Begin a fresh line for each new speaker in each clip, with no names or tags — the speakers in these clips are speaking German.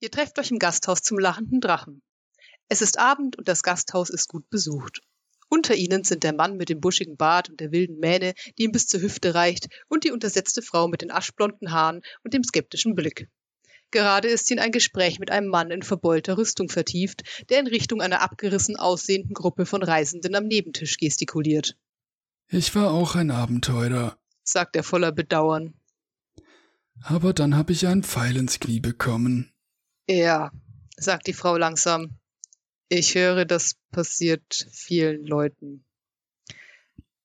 Ihr trefft euch im Gasthaus zum lachenden Drachen. Es ist Abend und das Gasthaus ist gut besucht. Unter ihnen sind der Mann mit dem buschigen Bart und der wilden Mähne, die ihm bis zur Hüfte reicht, und die untersetzte Frau mit den aschblonden Haaren und dem skeptischen Blick. Gerade ist sie in ein Gespräch mit einem Mann in verbeulter Rüstung vertieft, der in Richtung einer abgerissen aussehenden Gruppe von Reisenden am Nebentisch gestikuliert.
Ich war auch ein Abenteurer,
sagt er voller Bedauern.
Aber dann habe ich einen Pfeil ins Knie bekommen.
Ja, sagt die Frau langsam. Ich höre, das passiert vielen Leuten.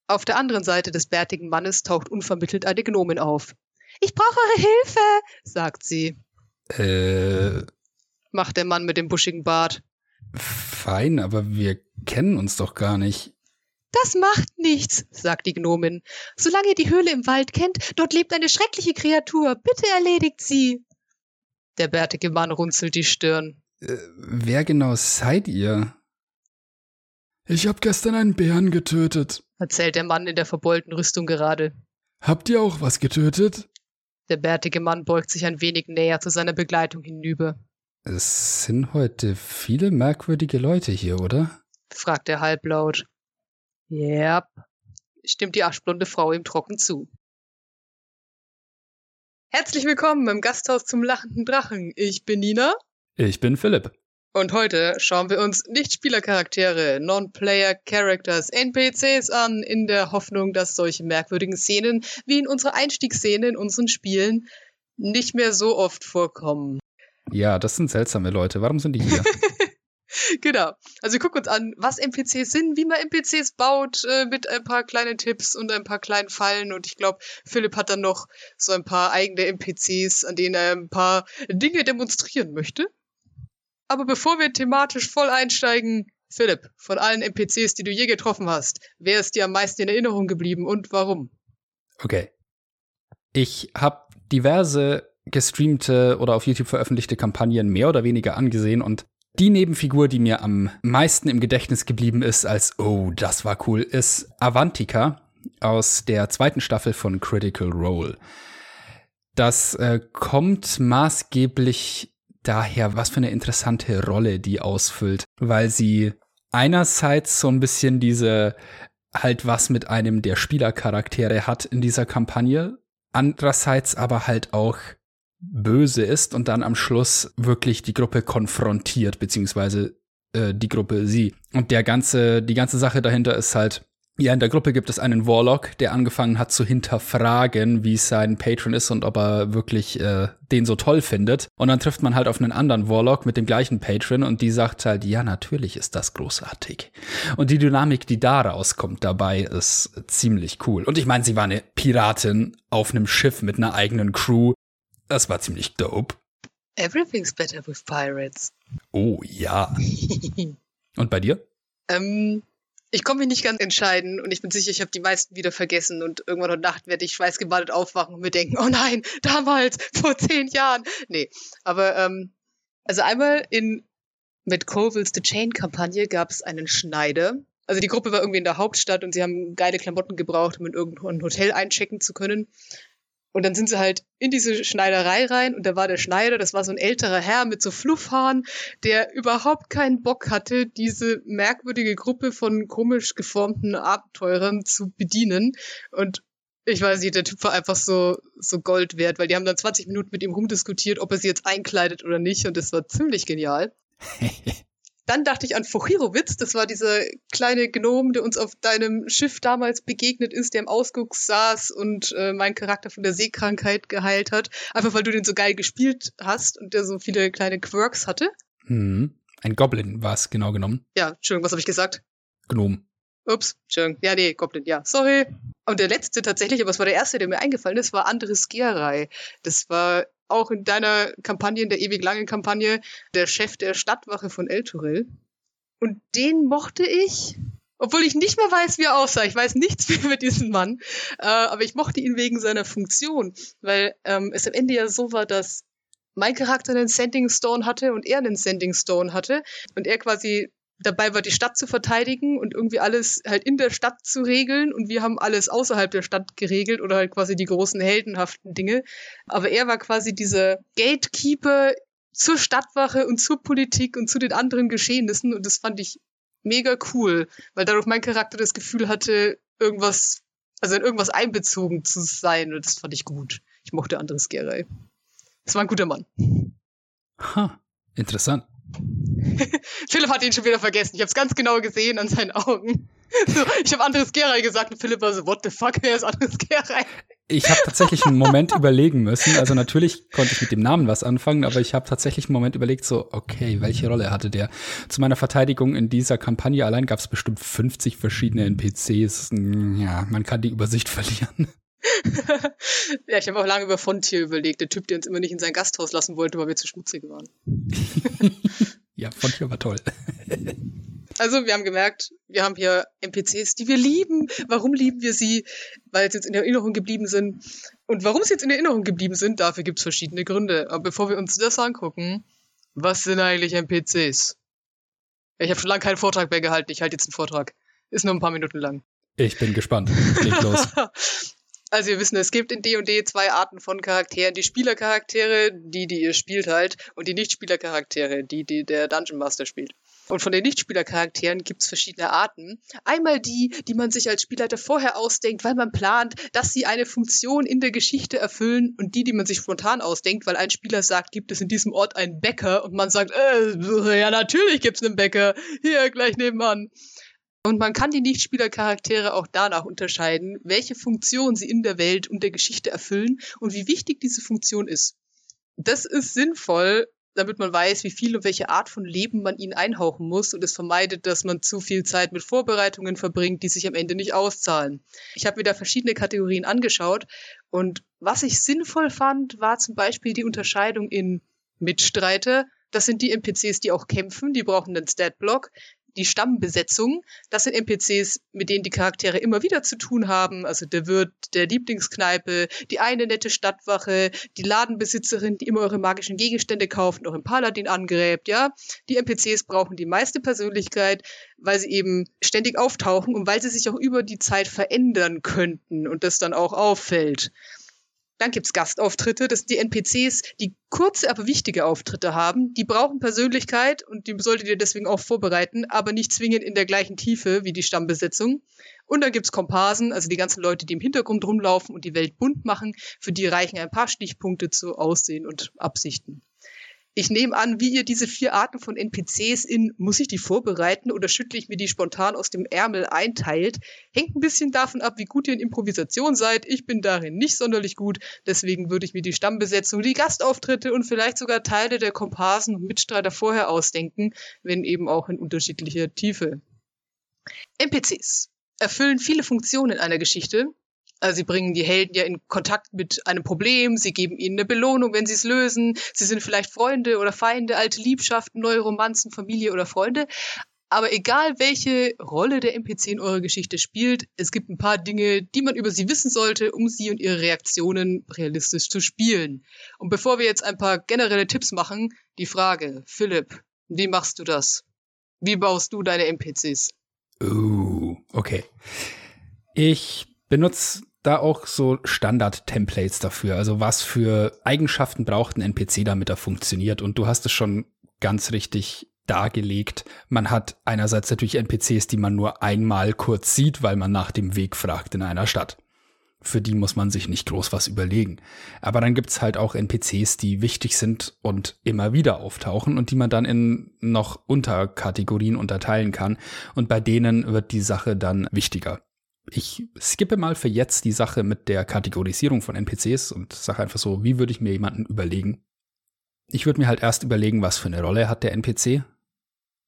Auf der anderen Seite des bärtigen Mannes taucht unvermittelt eine Gnomin auf. Ich brauche eure Hilfe, sagt sie.
Äh.
Macht der Mann mit dem buschigen Bart.
Fein, aber wir kennen uns doch gar nicht.
Das macht nichts, sagt die Gnomin. Solange ihr die Höhle im Wald kennt, dort lebt eine schreckliche Kreatur. Bitte erledigt sie. Der bärtige Mann runzelt die Stirn.
Äh, wer genau seid ihr?
Ich hab gestern einen Bären getötet,
erzählt der Mann in der verbeulten Rüstung gerade.
Habt ihr auch was getötet?
Der bärtige Mann beugt sich ein wenig näher zu seiner Begleitung hinüber.
Es sind heute viele merkwürdige Leute hier, oder?
fragt er halblaut. Yep, stimmt die aschblonde Frau ihm trocken zu. Herzlich willkommen im Gasthaus zum lachenden Drachen. Ich bin Nina.
Ich bin Philipp.
Und heute schauen wir uns Nicht-Spieler-Charaktere, Non-Player-Characters, NPCs an, in der Hoffnung, dass solche merkwürdigen Szenen wie in unserer Einstiegsszene in unseren Spielen nicht mehr so oft vorkommen.
Ja, das sind seltsame Leute. Warum sind die hier?
genau. Also wir gucken uns an, was NPCs sind, wie man NPCs baut, äh, mit ein paar kleinen Tipps und ein paar kleinen Fallen. Und ich glaube, Philipp hat dann noch so ein paar eigene NPCs, an denen er ein paar Dinge demonstrieren möchte. Aber bevor wir thematisch voll einsteigen, Philipp, von allen NPCs, die du je getroffen hast, wer ist dir am meisten in Erinnerung geblieben und warum?
Okay. Ich habe diverse gestreamte oder auf YouTube veröffentlichte Kampagnen mehr oder weniger angesehen und die Nebenfigur, die mir am meisten im Gedächtnis geblieben ist, als oh, das war cool, ist Avantika aus der zweiten Staffel von Critical Role. Das äh, kommt maßgeblich daher, was für eine interessante Rolle die ausfüllt, weil sie einerseits so ein bisschen diese halt was mit einem der Spielercharaktere hat in dieser Kampagne, andererseits aber halt auch böse ist und dann am Schluss wirklich die Gruppe konfrontiert, beziehungsweise äh, die Gruppe sie. Und der ganze, die ganze Sache dahinter ist halt, ja, in der Gruppe gibt es einen Warlock, der angefangen hat zu hinterfragen, wie sein Patron ist und ob er wirklich äh, den so toll findet. Und dann trifft man halt auf einen anderen Warlock mit dem gleichen Patron und die sagt halt, ja, natürlich ist das großartig. Und die Dynamik, die da rauskommt dabei, ist ziemlich cool. Und ich meine, sie war eine Piratin auf einem Schiff mit einer eigenen Crew. Das war ziemlich dope.
Everything's better with pirates.
Oh ja. und bei dir?
Ähm, ich komme mich nicht ganz entscheiden und ich bin sicher, ich habe die meisten wieder vergessen und irgendwann heute Nacht werde ich schweißgebadet aufwachen und mir denken, oh nein, damals, vor zehn Jahren. Nee, aber ähm, also einmal in mit Colville's The Chain-Kampagne gab es einen Schneider. Also die Gruppe war irgendwie in der Hauptstadt und sie haben geile Klamotten gebraucht, um in irgendein Hotel einchecken zu können. Und dann sind sie halt in diese Schneiderei rein und da war der Schneider, das war so ein älterer Herr mit so Fluffhaaren, der überhaupt keinen Bock hatte, diese merkwürdige Gruppe von komisch geformten Abenteurern zu bedienen. Und ich weiß nicht, der Typ war einfach so, so Gold wert, weil die haben dann 20 Minuten mit ihm rumdiskutiert, ob er sie jetzt einkleidet oder nicht und das war ziemlich genial. Dann dachte ich an Fochirowitz, das war dieser kleine Gnom, der uns auf deinem Schiff damals begegnet ist, der im Ausguck saß und äh, meinen Charakter von der Seekrankheit geheilt hat. Einfach weil du den so geil gespielt hast und der so viele kleine Quirks hatte.
Hm. Ein Goblin war es genau genommen.
Ja, Entschuldigung, was habe ich gesagt?
Gnom.
Ups, Entschuldigung. Ja, nee, Goblin, ja. Sorry. Und der letzte tatsächlich, aber es war der erste, der mir eingefallen ist, war Andres Gierei. Das war auch in deiner Kampagne, in der ewig langen Kampagne, der Chef der Stadtwache von Elturel. Und den mochte ich, obwohl ich nicht mehr weiß, wie er aussah. Ich weiß nichts mehr über diesen Mann. Äh, aber ich mochte ihn wegen seiner Funktion, weil ähm, es am Ende ja so war, dass mein Charakter einen Sending Stone hatte und er einen Sending Stone hatte und er quasi dabei war, die Stadt zu verteidigen und irgendwie alles halt in der Stadt zu regeln. Und wir haben alles außerhalb der Stadt geregelt oder halt quasi die großen heldenhaften Dinge. Aber er war quasi dieser Gatekeeper zur Stadtwache und zur Politik und zu den anderen Geschehnissen und das fand ich mega cool, weil dadurch mein Charakter das Gefühl hatte, irgendwas, also in irgendwas einbezogen zu sein und das fand ich gut. Ich mochte Andres Geray. Das war ein guter Mann.
Ha, interessant.
Philipp hat ihn schon wieder vergessen. Ich habe es ganz genau gesehen an seinen Augen. So, ich habe Andres Geray gesagt und Philipp war so, what the fuck, wer ist Andres Geray?
Ich habe tatsächlich einen Moment überlegen müssen. Also natürlich konnte ich mit dem Namen was anfangen, aber ich habe tatsächlich einen Moment überlegt, so, okay, welche Rolle hatte der? Zu meiner Verteidigung in dieser Kampagne allein gab es bestimmt 50 verschiedene NPCs. Ja, man kann die Übersicht verlieren.
ja, ich habe auch lange über Fontier überlegt, der Typ, der uns immer nicht in sein Gasthaus lassen wollte, weil wir zu schmutzig waren.
ja, Fontier war toll.
Also, wir haben gemerkt, wir haben hier NPCs, die wir lieben. Warum lieben wir sie? Weil sie jetzt in Erinnerung geblieben sind. Und warum sie jetzt in Erinnerung geblieben sind, dafür gibt es verschiedene Gründe. Aber bevor wir uns das angucken, was sind eigentlich NPCs? Ich habe schon lange keinen Vortrag mehr gehalten. Ich halte jetzt einen Vortrag. Ist nur ein paar Minuten lang.
Ich bin gespannt. Leg los.
Also wir wissen, es gibt in D&D zwei Arten von Charakteren. Die Spielercharaktere, die, die ihr spielt halt, und die Nicht-Spielercharaktere, die, die der Dungeon Master spielt. Und von den Nichtspielercharakteren gibt es verschiedene Arten. Einmal die, die man sich als Spielleiter vorher ausdenkt, weil man plant, dass sie eine Funktion in der Geschichte erfüllen und die, die man sich spontan ausdenkt, weil ein Spieler sagt, gibt es in diesem Ort einen Bäcker und man sagt, äh, ja natürlich gibt es einen Bäcker, hier gleich nebenan. Und man kann die Nichtspielercharaktere auch danach unterscheiden, welche Funktion sie in der Welt und der Geschichte erfüllen und wie wichtig diese Funktion ist. Das ist sinnvoll, damit man weiß, wie viel und welche Art von Leben man ihnen einhauchen muss und es vermeidet, dass man zu viel Zeit mit Vorbereitungen verbringt, die sich am Ende nicht auszahlen. Ich habe mir da verschiedene Kategorien angeschaut und was ich sinnvoll fand, war zum Beispiel die Unterscheidung in Mitstreiter. Das sind die NPCs, die auch kämpfen, die brauchen einen Statblock die Stammbesetzung. Das sind NPCs, mit denen die Charaktere immer wieder zu tun haben. Also der Wirt der Lieblingskneipe, die eine nette Stadtwache, die Ladenbesitzerin, die immer eure magischen Gegenstände kauft und euren Paladin angräbt, ja. Die NPCs brauchen die meiste Persönlichkeit, weil sie eben ständig auftauchen und weil sie sich auch über die Zeit verändern könnten und das dann auch auffällt. Dann gibt's Gastauftritte, das sind die NPCs, die kurze, aber wichtige Auftritte haben. Die brauchen Persönlichkeit und die solltet ihr deswegen auch vorbereiten, aber nicht zwingend in der gleichen Tiefe wie die Stammbesetzung. Und dann gibt's Komparsen, also die ganzen Leute, die im Hintergrund rumlaufen und die Welt bunt machen. Für die reichen ein paar Stichpunkte zu Aussehen und Absichten. Ich nehme an, wie ihr diese vier Arten von NPCs in muss ich die vorbereiten oder schüttle ich mir die spontan aus dem Ärmel einteilt, hängt ein bisschen davon ab, wie gut ihr in Improvisation seid. Ich bin darin nicht sonderlich gut, deswegen würde ich mir die Stammbesetzung, die Gastauftritte und vielleicht sogar Teile der Komparsen und Mitstreiter vorher ausdenken, wenn eben auch in unterschiedlicher Tiefe. NPCs erfüllen viele Funktionen in einer Geschichte, sie bringen die Helden ja in Kontakt mit einem Problem, sie geben ihnen eine Belohnung, wenn sie es lösen. Sie sind vielleicht Freunde oder Feinde, alte Liebschaften, neue Romanzen, Familie oder Freunde. Aber egal welche Rolle der NPC in eurer Geschichte spielt, es gibt ein paar Dinge, die man über sie wissen sollte, um sie und ihre Reaktionen realistisch zu spielen. Und bevor wir jetzt ein paar generelle Tipps machen, die Frage, Philipp, wie machst du das? Wie baust du deine NPCs?
Uh, okay. Ich benutze da auch so Standard-Templates dafür. Also was für Eigenschaften braucht ein NPC, damit er funktioniert. Und du hast es schon ganz richtig dargelegt. Man hat einerseits natürlich NPCs, die man nur einmal kurz sieht, weil man nach dem Weg fragt in einer Stadt. Für die muss man sich nicht groß was überlegen. Aber dann gibt's halt auch NPCs, die wichtig sind und immer wieder auftauchen und die man dann in noch Unterkategorien unterteilen kann. Und bei denen wird die Sache dann wichtiger ich skippe mal für jetzt die Sache mit der Kategorisierung von NPCs und sage einfach so, wie würde ich mir jemanden überlegen? Ich würde mir halt erst überlegen, was für eine Rolle hat der NPC.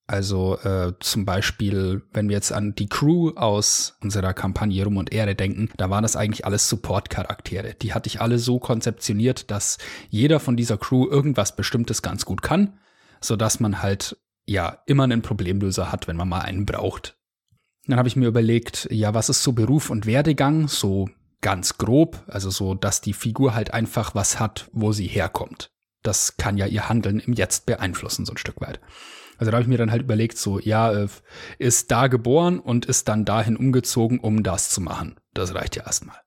Also äh, zum Beispiel, wenn wir jetzt an die Crew aus unserer Kampagne Rum und Ehre denken, da waren das eigentlich alles Support-Charaktere. Die hatte ich alle so konzeptioniert, dass jeder von dieser Crew irgendwas Bestimmtes ganz gut kann, sodass man halt ja immer einen Problemlöser hat, wenn man mal einen braucht. Dann habe ich mir überlegt, ja, was ist so Beruf und Werdegang, so ganz grob, also so, dass die Figur halt einfach was hat, wo sie herkommt. Das kann ja ihr Handeln im Jetzt beeinflussen, so ein Stück weit. Also da habe ich mir dann halt überlegt, so, ja, äh, ist da geboren und ist dann dahin umgezogen, um das zu machen. Das reicht ja erstmal.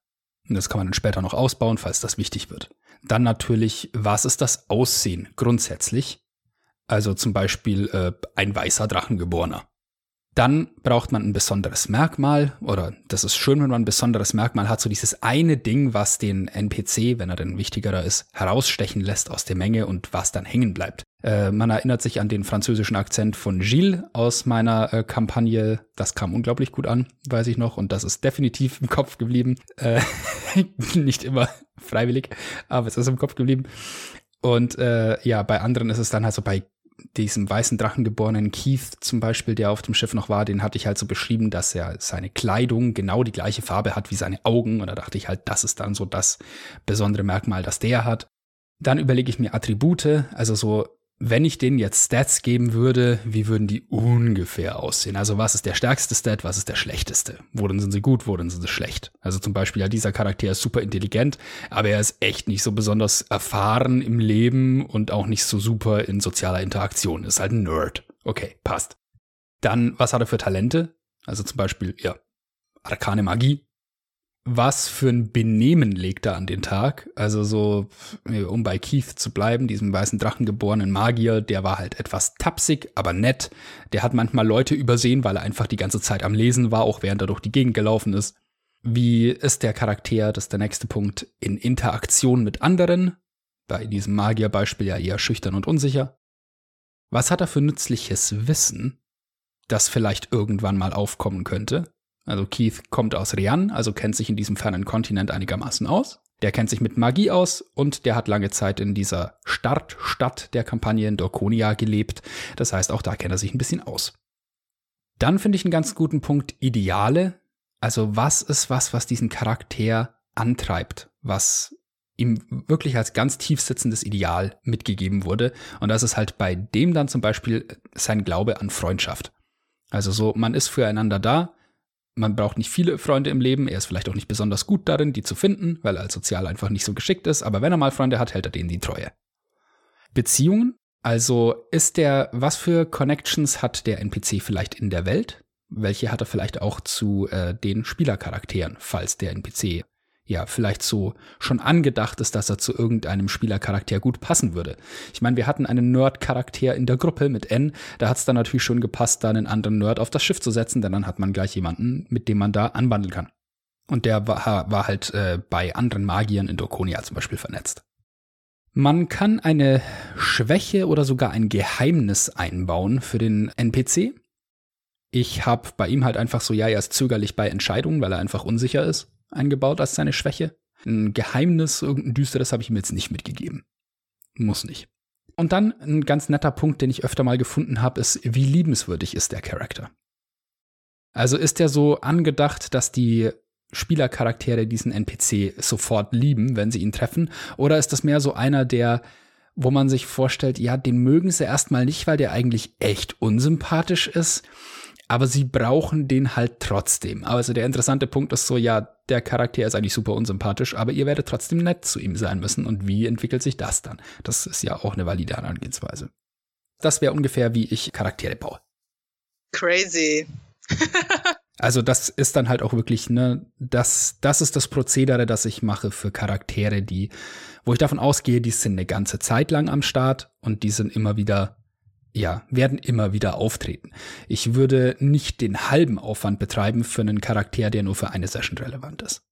Und das kann man dann später noch ausbauen, falls das wichtig wird. Dann natürlich, was ist das Aussehen grundsätzlich? Also zum Beispiel äh, ein weißer Drachengeborener. Dann braucht man ein besonderes Merkmal oder das ist schön, wenn man ein besonderes Merkmal hat, so dieses eine Ding, was den NPC, wenn er denn wichtigerer ist, herausstechen lässt aus der Menge und was dann hängen bleibt. Äh, man erinnert sich an den französischen Akzent von Gilles aus meiner äh, Kampagne. Das kam unglaublich gut an, weiß ich noch, und das ist definitiv im Kopf geblieben. Äh, nicht immer freiwillig, aber es ist im Kopf geblieben. Und äh, ja, bei anderen ist es dann halt so bei diesem weißen Drachen geborenen Keith zum Beispiel, der auf dem Schiff noch war, den hatte ich halt so beschrieben, dass er seine Kleidung genau die gleiche Farbe hat wie seine Augen. Und da dachte ich halt, das ist dann so das besondere Merkmal, das der hat. Dann überlege ich mir Attribute, also so wenn ich denen jetzt Stats geben würde, wie würden die ungefähr aussehen? Also was ist der stärkste Stat, was ist der schlechteste? Worin sind sie gut, worin sind sie schlecht? Also zum Beispiel, ja, dieser Charakter ist super intelligent, aber er ist echt nicht so besonders erfahren im Leben und auch nicht so super in sozialer Interaktion. Ist halt ein Nerd. Okay, passt. Dann, was hat er für Talente? Also zum Beispiel, ja, arkane Magie, was für ein Benehmen legt er an den Tag? Also so, um bei Keith zu bleiben, diesem weißen Drachen geborenen Magier, der war halt etwas tapsig, aber nett. Der hat manchmal Leute übersehen, weil er einfach die ganze Zeit am Lesen war, auch während er durch die Gegend gelaufen ist. Wie ist der Charakter, das ist der nächste Punkt, in Interaktion mit anderen? Bei diesem Magierbeispiel ja eher schüchtern und unsicher. Was hat er für nützliches Wissen, das vielleicht irgendwann mal aufkommen könnte? Also Keith kommt aus Rian, also kennt sich in diesem fernen Kontinent einigermaßen aus. Der kennt sich mit Magie aus und der hat lange Zeit in dieser Startstadt der Kampagne in Dorkonia gelebt. Das heißt, auch da kennt er sich ein bisschen aus. Dann finde ich einen ganz guten Punkt Ideale. Also was ist was, was diesen Charakter antreibt, was ihm wirklich als ganz tief sitzendes Ideal mitgegeben wurde. Und das ist halt bei dem dann zum Beispiel sein Glaube an Freundschaft. Also so, man ist füreinander da, man braucht nicht viele Freunde im Leben. Er ist vielleicht auch nicht besonders gut darin, die zu finden, weil er als sozial einfach nicht so geschickt ist. Aber wenn er mal Freunde hat, hält er denen die Treue. Beziehungen. Also ist der, was für Connections hat der NPC vielleicht in der Welt? Welche hat er vielleicht auch zu äh, den Spielercharakteren, falls der NPC ja vielleicht so schon angedacht ist, dass er zu irgendeinem Spielercharakter gut passen würde. Ich meine, wir hatten einen Nerd-Charakter in der Gruppe mit N, da hat es dann natürlich schon gepasst, da einen anderen Nerd auf das Schiff zu setzen, denn dann hat man gleich jemanden, mit dem man da anwandeln kann. Und der war, war halt äh, bei anderen Magiern in Dorkonia zum Beispiel vernetzt. Man kann eine Schwäche oder sogar ein Geheimnis einbauen für den NPC. Ich habe bei ihm halt einfach so, ja, er ist zögerlich bei Entscheidungen, weil er einfach unsicher ist eingebaut als seine Schwäche. Ein Geheimnis, irgendein düsteres habe ich ihm jetzt nicht mitgegeben. Muss nicht. Und dann ein ganz netter Punkt, den ich öfter mal gefunden habe, ist, wie liebenswürdig ist der Charakter? Also ist er so angedacht, dass die Spielercharaktere diesen NPC sofort lieben, wenn sie ihn treffen? Oder ist das mehr so einer, der, wo man sich vorstellt, ja, den mögen sie erstmal nicht, weil der eigentlich echt unsympathisch ist, aber sie brauchen den halt trotzdem. Also der interessante Punkt ist so, ja, der Charakter ist eigentlich super unsympathisch, aber ihr werdet trotzdem nett zu ihm sein müssen. Und wie entwickelt sich das dann? Das ist ja auch eine valide Herangehensweise. Das wäre ungefähr, wie ich Charaktere baue.
Crazy.
also das ist dann halt auch wirklich, ne, das, das ist das Prozedere, das ich mache für Charaktere, die, wo ich davon ausgehe, die sind eine ganze Zeit lang am Start und die sind immer wieder ja, werden immer wieder auftreten. Ich würde nicht den halben Aufwand betreiben für einen Charakter, der nur für eine Session relevant ist.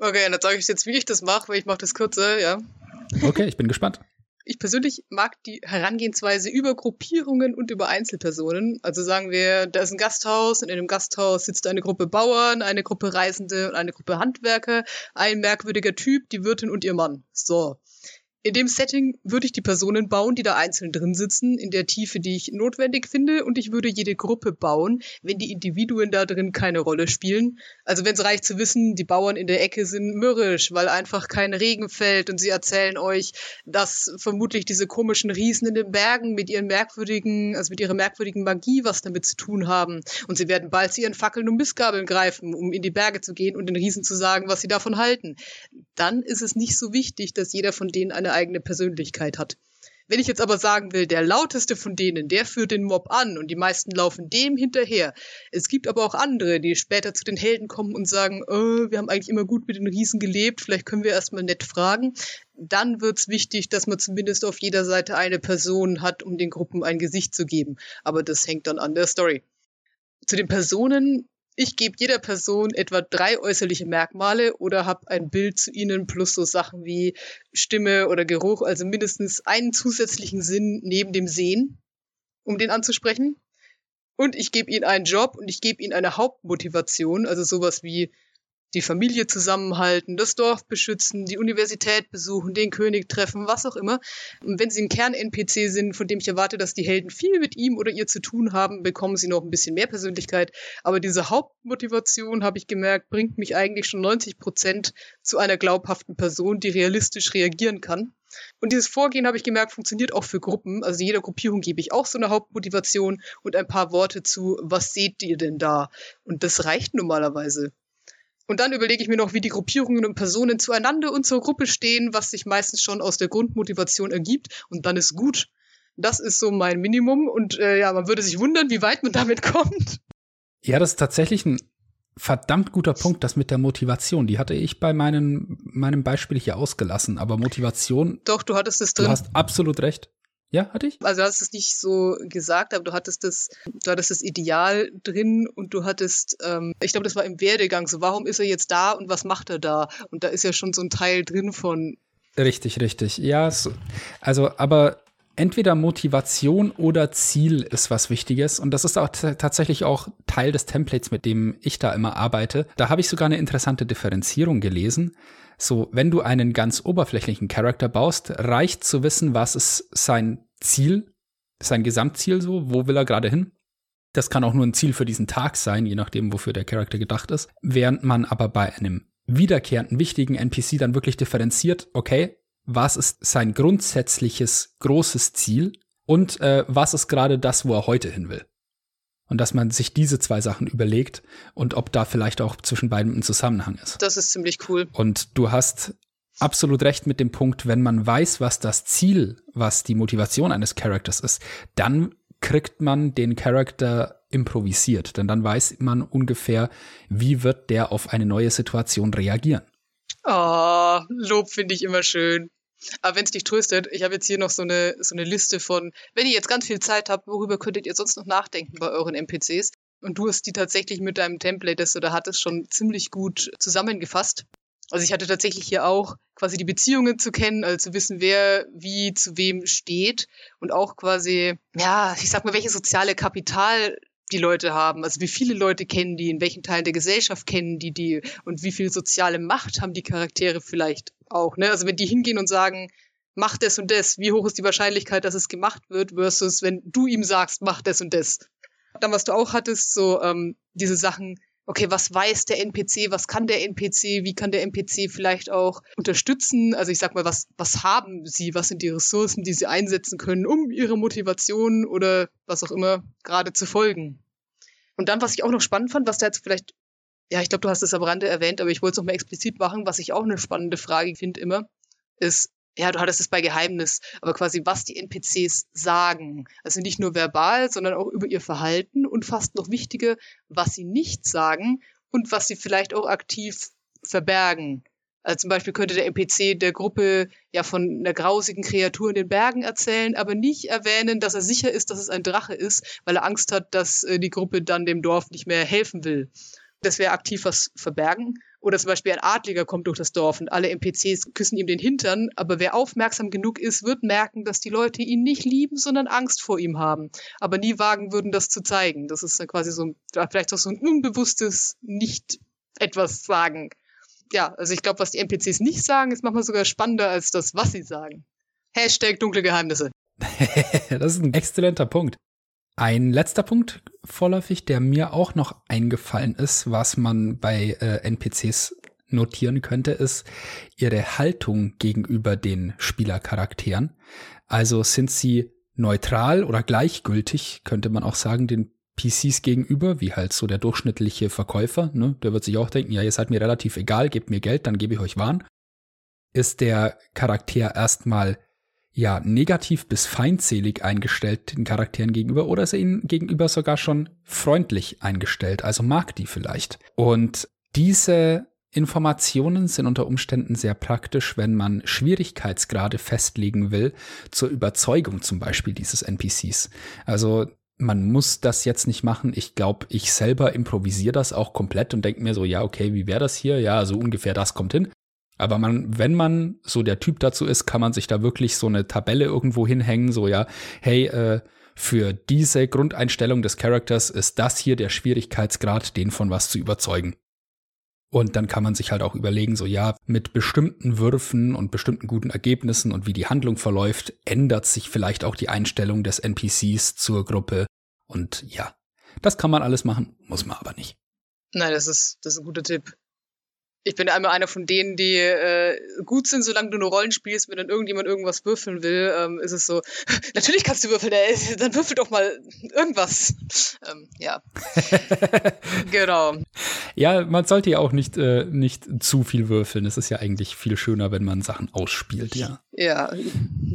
Okay, dann sage ich jetzt, wie ich das mache, weil ich mache das kürzer, ja.
Okay, ich bin gespannt.
Ich persönlich mag die Herangehensweise über Gruppierungen und über Einzelpersonen. Also sagen wir, da ist ein Gasthaus und in dem Gasthaus sitzt eine Gruppe Bauern, eine Gruppe Reisende und eine Gruppe Handwerker, ein merkwürdiger Typ, die Wirtin und ihr Mann. So. In dem Setting würde ich die Personen bauen, die da einzeln drin sitzen, in der Tiefe, die ich notwendig finde, und ich würde jede Gruppe bauen, wenn die Individuen da drin keine Rolle spielen. Also wenn es reicht zu wissen, die Bauern in der Ecke sind mürrisch, weil einfach kein Regen fällt und sie erzählen euch, dass vermutlich diese komischen Riesen in den Bergen mit ihren merkwürdigen, also mit ihrer merkwürdigen Magie was damit zu tun haben. Und sie werden bald zu ihren Fackeln und Missgabeln greifen, um in die Berge zu gehen und den Riesen zu sagen, was sie davon halten. Dann ist es nicht so wichtig, dass jeder von denen eine eigene Persönlichkeit hat. Wenn ich jetzt aber sagen will, der lauteste von denen, der führt den Mob an und die meisten laufen dem hinterher. Es gibt aber auch andere, die später zu den Helden kommen und sagen, oh, wir haben eigentlich immer gut mit den Riesen gelebt, vielleicht können wir erstmal nett fragen. Dann wird's wichtig, dass man zumindest auf jeder Seite eine Person hat, um den Gruppen ein Gesicht zu geben. Aber das hängt dann an der Story. Zu den Personen ich gebe jeder Person etwa drei äußerliche Merkmale oder habe ein Bild zu ihnen plus so Sachen wie Stimme oder Geruch, also mindestens einen zusätzlichen Sinn neben dem Sehen, um den anzusprechen. Und ich gebe ihnen einen Job und ich gebe ihnen eine Hauptmotivation, also sowas wie die Familie zusammenhalten, das Dorf beschützen, die Universität besuchen, den König treffen, was auch immer. Und wenn sie ein Kern-NPC sind, von dem ich erwarte, dass die Helden viel mit ihm oder ihr zu tun haben, bekommen sie noch ein bisschen mehr Persönlichkeit. Aber diese Hauptmotivation, habe ich gemerkt, bringt mich eigentlich schon 90 Prozent zu einer glaubhaften Person, die realistisch reagieren kann. Und dieses Vorgehen, habe ich gemerkt, funktioniert auch für Gruppen. Also jeder Gruppierung gebe ich auch so eine Hauptmotivation und ein paar Worte zu, was seht ihr denn da? Und das reicht normalerweise. Und dann überlege ich mir noch, wie die Gruppierungen und Personen zueinander und zur Gruppe stehen, was sich meistens schon aus der Grundmotivation ergibt. Und dann ist gut. Das ist so mein Minimum. Und äh, ja, man würde sich wundern, wie weit man damit kommt.
Ja, das ist tatsächlich ein verdammt guter Punkt, das mit der Motivation. Die hatte ich bei meinen, meinem Beispiel hier ausgelassen. Aber Motivation.
Doch, du hattest es drin.
Du hast absolut recht. Ja, hatte ich?
Also du hast es nicht so gesagt, aber du hattest das, du hattest das Ideal drin und du hattest, ähm, ich glaube, das war im Werdegang so, warum ist er jetzt da und was macht er da? Und da ist ja schon so ein Teil drin von.
Richtig, richtig. Ja, so, also, aber entweder Motivation oder Ziel ist was Wichtiges. Und das ist auch tatsächlich auch Teil des Templates, mit dem ich da immer arbeite. Da habe ich sogar eine interessante Differenzierung gelesen. So, wenn du einen ganz oberflächlichen Charakter baust, reicht zu wissen, was ist sein Ziel, sein Gesamtziel so, wo will er gerade hin? Das kann auch nur ein Ziel für diesen Tag sein, je nachdem, wofür der Charakter gedacht ist. Während man aber bei einem wiederkehrenden, wichtigen NPC dann wirklich differenziert, okay, was ist sein grundsätzliches großes Ziel und äh, was ist gerade das, wo er heute hin will. Und dass man sich diese zwei Sachen überlegt und ob da vielleicht auch zwischen beiden ein Zusammenhang ist.
Das ist ziemlich cool.
Und du hast absolut recht mit dem Punkt, wenn man weiß, was das Ziel, was die Motivation eines Charakters ist, dann kriegt man den Charakter improvisiert, denn dann weiß man ungefähr, wie wird der auf eine neue Situation reagieren.
Oh, Lob finde ich immer schön. Aber wenn es dich tröstet, ich habe jetzt hier noch so eine, so eine Liste von, wenn ihr jetzt ganz viel Zeit habt, worüber könntet ihr sonst noch nachdenken bei euren NPCs? Und du hast die tatsächlich mit deinem Template, das du da hattest, schon ziemlich gut zusammengefasst. Also ich hatte tatsächlich hier auch quasi die Beziehungen zu kennen, also zu wissen, wer wie zu wem steht und auch quasi, ja, ich sag mal, welche soziale Kapital die Leute haben. Also wie viele Leute kennen die, in welchen Teilen der Gesellschaft kennen die die und wie viel soziale Macht haben die Charaktere vielleicht auch. Ne? Also wenn die hingehen und sagen, mach das und das, wie hoch ist die Wahrscheinlichkeit, dass es gemacht wird, versus wenn du ihm sagst, mach das und das. Dann, was du auch hattest, so ähm, diese Sachen, okay, was weiß der NPC, was kann der NPC, wie kann der NPC vielleicht auch unterstützen? Also ich sag mal, was, was haben sie, was sind die Ressourcen, die sie einsetzen können, um ihre Motivation oder was auch immer gerade zu folgen. Und dann, was ich auch noch spannend fand, was da jetzt vielleicht ja, ich glaube, du hast es am Rande erwähnt, aber ich wollte es noch mal explizit machen. Was ich auch eine spannende Frage finde immer, ist, ja, du hattest es bei Geheimnis, aber quasi, was die NPCs sagen. Also nicht nur verbal, sondern auch über ihr Verhalten und fast noch wichtiger, was sie nicht sagen und was sie vielleicht auch aktiv verbergen. Also zum Beispiel könnte der NPC der Gruppe ja von einer grausigen Kreatur in den Bergen erzählen, aber nicht erwähnen, dass er sicher ist, dass es ein Drache ist, weil er Angst hat, dass äh, die Gruppe dann dem Dorf nicht mehr helfen will dass wir aktiv was verbergen. Oder zum Beispiel ein Adliger kommt durch das Dorf und alle NPCs küssen ihm den Hintern, aber wer aufmerksam genug ist, wird merken, dass die Leute ihn nicht lieben, sondern Angst vor ihm haben, aber nie wagen würden, das zu zeigen. Das ist dann quasi so ein, vielleicht auch so ein unbewusstes Nicht etwas sagen. Ja, also ich glaube, was die NPCs nicht sagen, ist manchmal sogar spannender als das, was sie sagen. Hashtag dunkle Geheimnisse.
das ist ein exzellenter Punkt. Ein letzter Punkt vorläufig, der mir auch noch eingefallen ist, was man bei äh, NPCs notieren könnte, ist ihre Haltung gegenüber den Spielercharakteren. Also sind sie neutral oder gleichgültig, könnte man auch sagen, den PCs gegenüber, wie halt so der durchschnittliche Verkäufer, ne? Der wird sich auch denken, ja, ihr seid mir relativ egal, gebt mir Geld, dann gebe ich euch Waren. Ist der Charakter erstmal ja negativ bis feindselig eingestellt den Charakteren gegenüber oder ist er ihnen gegenüber sogar schon freundlich eingestellt, also mag die vielleicht. Und diese Informationen sind unter Umständen sehr praktisch, wenn man Schwierigkeitsgrade festlegen will, zur Überzeugung zum Beispiel dieses NPCs. Also man muss das jetzt nicht machen. Ich glaube, ich selber improvisiere das auch komplett und denke mir so, ja, okay, wie wäre das hier? Ja, so ungefähr das kommt hin. Aber man, wenn man so der Typ dazu ist, kann man sich da wirklich so eine Tabelle irgendwo hinhängen, so ja, hey, äh, für diese Grundeinstellung des Charakters ist das hier der Schwierigkeitsgrad, den von was zu überzeugen. Und dann kann man sich halt auch überlegen, so ja, mit bestimmten Würfen und bestimmten guten Ergebnissen und wie die Handlung verläuft, ändert sich vielleicht auch die Einstellung des NPCs zur Gruppe. Und ja, das kann man alles machen, muss man aber nicht.
Nein, das ist, das ist ein guter Tipp ich bin einmal einer von denen, die äh, gut sind, solange du nur Rollen spielst, wenn dann irgendjemand irgendwas würfeln will, ähm, ist es so, natürlich kannst du würfeln, ey, dann würfel doch mal irgendwas. Ähm, ja. genau.
Ja, man sollte ja auch nicht, äh, nicht zu viel würfeln. Es ist ja eigentlich viel schöner, wenn man Sachen ausspielt, ja.
Ja,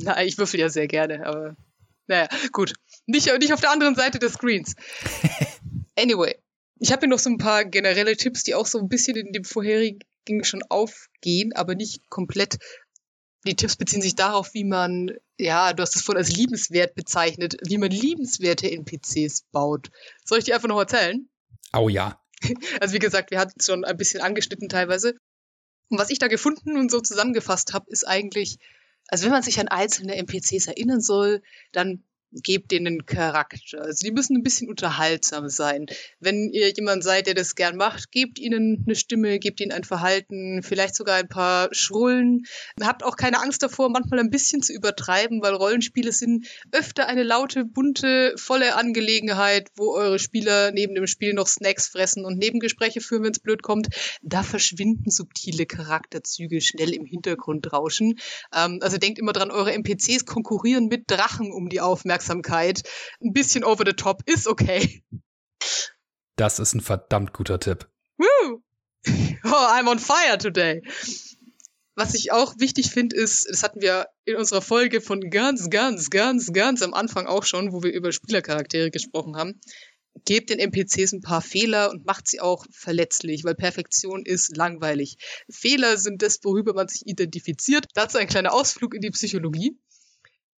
na, ich würfel ja sehr gerne, aber naja, gut. Nicht, nicht auf der anderen Seite des Screens. Anyway, ich habe hier noch so ein paar generelle Tipps, die auch so ein bisschen in dem vorherigen schon aufgehen, aber nicht komplett. Die Tipps beziehen sich darauf, wie man, ja, du hast es vorhin als liebenswert bezeichnet, wie man liebenswerte NPCs baut. Soll ich dir einfach noch erzählen?
Oh ja.
Also wie gesagt, wir hatten es schon ein bisschen angeschnitten teilweise. Und was ich da gefunden und so zusammengefasst habe, ist eigentlich, also wenn man sich an einzelne NPCs erinnern soll, dann gebt denen Charakter. Also die müssen ein bisschen unterhaltsam sein. Wenn ihr jemand seid, der das gern macht, gebt ihnen eine Stimme, gebt ihnen ein Verhalten, vielleicht sogar ein paar Schrullen. Habt auch keine Angst davor, manchmal ein bisschen zu übertreiben, weil Rollenspiele sind öfter eine laute, bunte, volle Angelegenheit, wo eure Spieler neben dem Spiel noch Snacks fressen und Nebengespräche führen, wenn es blöd kommt. Da verschwinden subtile Charakterzüge schnell im Hintergrund rauschen. Ähm, also denkt immer dran, eure NPCs konkurrieren mit Drachen um die Aufmerksamkeit Aufmerksamkeit. Ein bisschen over the top ist okay.
Das ist ein verdammt guter Tipp.
Woo! Oh, I'm on fire today. Was ich auch wichtig finde, ist, das hatten wir in unserer Folge von ganz, ganz, ganz, ganz am Anfang auch schon, wo wir über Spielercharaktere gesprochen haben. Gebt den NPCs ein paar Fehler und macht sie auch verletzlich, weil Perfektion ist langweilig. Fehler sind das, worüber man sich identifiziert. Dazu ein kleiner Ausflug in die Psychologie.